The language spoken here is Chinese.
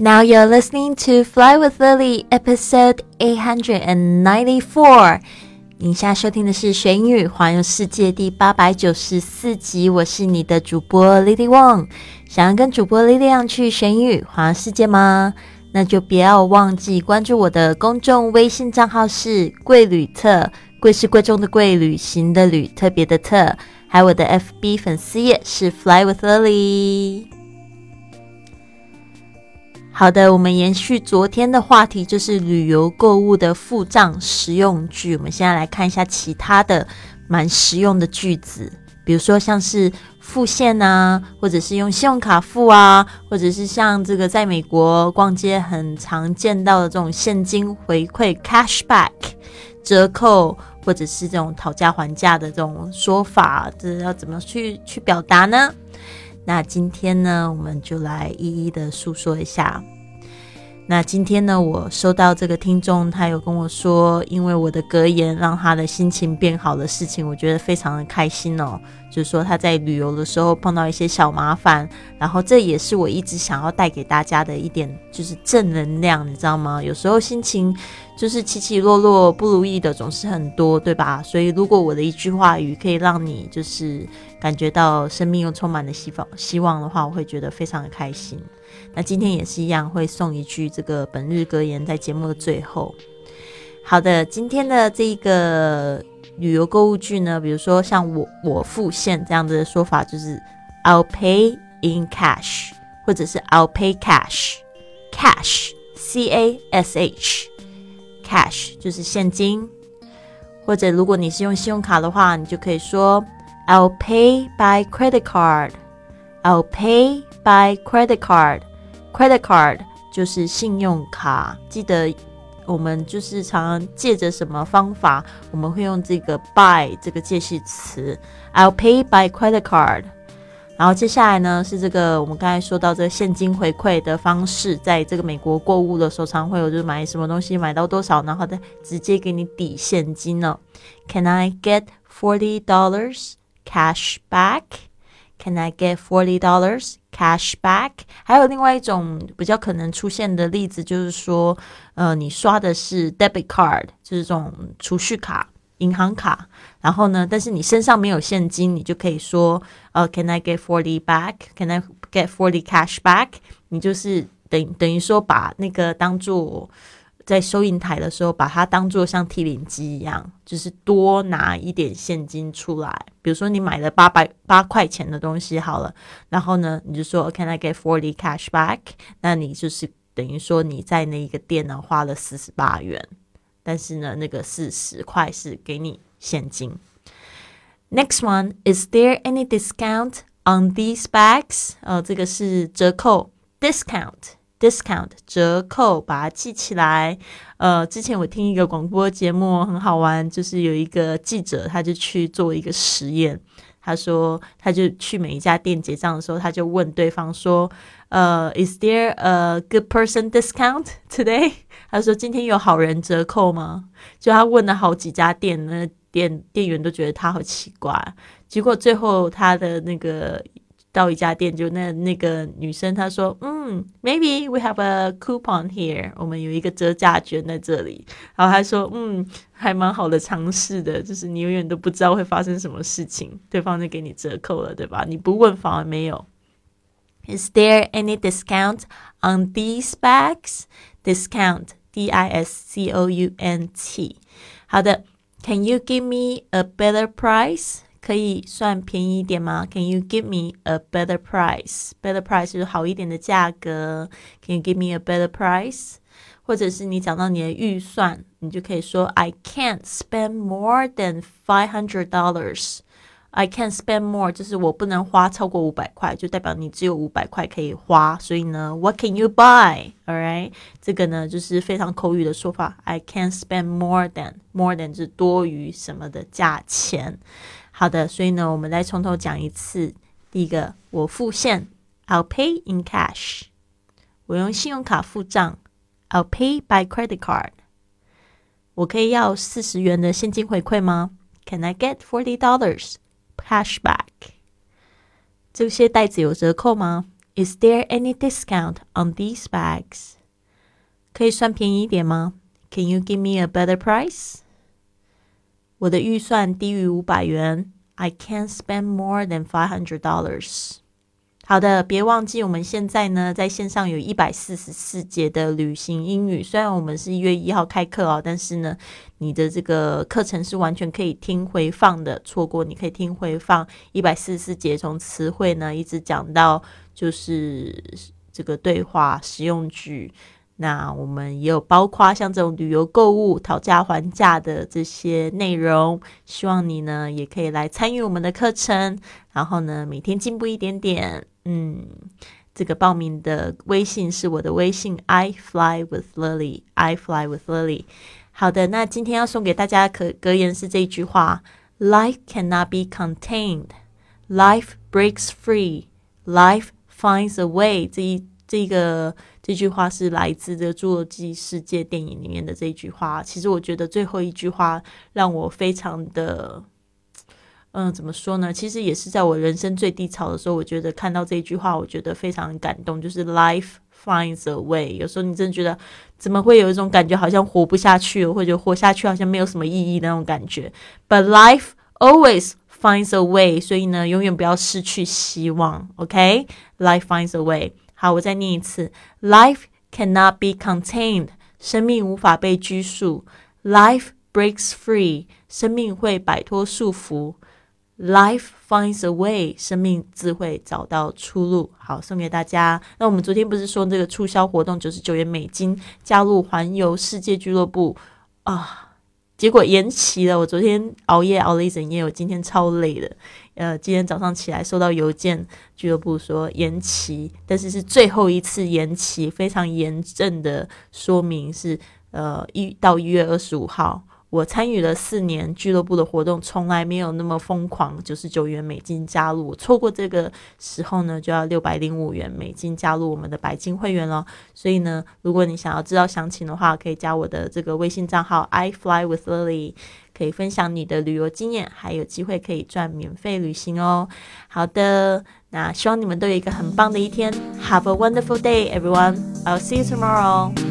Now you're listening to Fly with Lily, episode eight hundred and ninety-four. 您现在收听的是《学英语环游世界》第八百九十四集。我是你的主播 Lily Wong。想要跟主播 Lily 去学英语环游世界吗？那就不要忘记关注我的公众微信账号是“贵旅特”，贵是贵重的贵，旅行的旅，特别的特。还有我的 FB 粉丝页是 Fly with Lily。好的，我们延续昨天的话题，就是旅游购物的付账实用句。我们现在来看一下其他的蛮实用的句子，比如说像是付现啊，或者是用信用卡付啊，或者是像这个在美国逛街很常见到的这种现金回馈 （cashback） 折扣，或者是这种讨价还价的这种说法，这要怎么去去表达呢？那今天呢，我们就来一一的诉说一下。那今天呢，我收到这个听众，他有跟我说，因为我的格言让他的心情变好的事情，我觉得非常的开心哦。就是说他在旅游的时候碰到一些小麻烦，然后这也是我一直想要带给大家的一点，就是正能量，你知道吗？有时候心情就是起起落落、不如意的总是很多，对吧？所以如果我的一句话语可以让你就是感觉到生命又充满了希望希望的话，我会觉得非常的开心。那今天也是一样，会送一句这个本日格言在节目的最后。好的，今天的这个旅游购物句呢，比如说像我我付现这样子的说法，就是 I'll pay in cash，或者是 I'll pay cash，cash C A S H，cash 就是现金。或者如果你是用信用卡的话，你就可以说 I'll pay by credit card I'll pay by credit card。Credit card 就是信用卡，记得我们就是常常借着什么方法，我们会用这个 by 这个介系词，I'll pay by credit card。然后接下来呢是这个我们刚才说到这个现金回馈的方式，在这个美国购物的时候，常会有就是买什么东西买到多少，然后再直接给你抵现金呢？Can I get forty dollars cash back? Can I get forty dollars cash back？还有另外一种比较可能出现的例子，就是说，呃，你刷的是 debit card，就是这种储蓄卡、银行卡，然后呢，但是你身上没有现金，你就可以说，呃，Can I get forty back？Can I get forty cash back？你就是等等于说把那个当做。在收银台的时候，把它当做像提领机一样，就是多拿一点现金出来。比如说你买了八百八块钱的东西好了，然后呢，你就说 Can I get forty cash back？那你就是等于说你在那一个店呢花了四十八元，但是呢，那个四十块是给你现金。Next one, is there any discount on these bags？呃，这个是折扣 discount。Discount 折扣，把它记起来。呃，之前我听一个广播节目很好玩，就是有一个记者，他就去做一个实验。他说，他就去每一家店结账的时候，他就问对方说：“呃，Is there a good person discount today？” 他说：“今天有好人折扣吗？”就他问了好几家店，那店店员都觉得他好奇怪。结果最后他的那个。到一家店，就那那个女生她说：“嗯，maybe we have a coupon here，我们有一个折价券在这里。”然后她说：“嗯，还蛮好的尝试的，就是你永远都不知道会发生什么事情，对方就给你折扣了，对吧？你不问反而没有。”Is there any discount on these bags? Discount, D-I-S-C-O-U-N-T。好的，Can you give me a better price? 可以算便宜一点吗？Can you give me a better price? Better price 就是好一点的价格。Can you give me a better price？或者是你讲到你的预算，你就可以说 I can't spend more than five hundred dollars. I can't spend more，就是我不能花超过五百块，就代表你只有五百块可以花。所以呢，What can you buy? Alright，这个呢就是非常口语的说法。I can't spend more than，more than 是多于什么的价钱。 好的，所以呢，我们来从头讲一次。第一个，我付现，I'll pay in cash。我用信用卡付账，I'll pay by credit card。我可以要四十元的现金回馈吗？Can I get forty dollars cash back？这些袋子有折扣吗 Is there any discount on these bags？可以算便宜一点吗？Can you give me a better price？ 我的预算低于五百元。I can't spend more than five hundred dollars。好的，别忘记我们现在呢在线上有一百四十四节的旅行英语。虽然我们是一月一号开课哦，但是呢，你的这个课程是完全可以听回放的。错过你可以听回放一百四十四节，从词汇呢一直讲到就是这个对话实用句。那我们也有包括像这种旅游购物、讨价还价的这些内容，希望你呢也可以来参与我们的课程，然后呢每天进步一点点。嗯，这个报名的微信是我的微信，I fly with Lily，I fly with Lily。好的，那今天要送给大家可格言是这一句话：Life cannot be contained，life breaks free，life finds a way。这一这个。这句话是来自《这侏罗纪世界》电影里面的这句话。其实我觉得最后一句话让我非常的，嗯，怎么说呢？其实也是在我人生最低潮的时候，我觉得看到这一句话，我觉得非常感动。就是 “Life finds a way”。有时候你真的觉得怎么会有一种感觉，好像活不下去，或者活下去好像没有什么意义的那种感觉。But life always finds a way。所以呢，永远不要失去希望。OK，Life finds a way。好，我再念一次：Life cannot be contained，生命无法被拘束；Life breaks free，生命会摆脱束缚；Life finds a way，生命自会找到出路。好，送给大家。那我们昨天不是说这个促销活动九十九元美金加入环游世界俱乐部啊？结果延期了。我昨天熬夜熬了一整夜，我今天超累的。呃，今天早上起来收到邮件，俱乐部说延期，但是是最后一次延期，非常严正的说明是呃一到一月二十五号。我参与了四年俱乐部的活动，从来没有那么疯狂，九十九元美金加入。错过这个时候呢，就要六百零五元美金加入我们的白金会员了。所以呢，如果你想要知道详情的话，可以加我的这个微信账号 I fly with Lily，可以分享你的旅游经验，还有机会可以赚免费旅行哦。好的，那希望你们都有一个很棒的一天。Have a wonderful day, everyone. I'll see you tomorrow.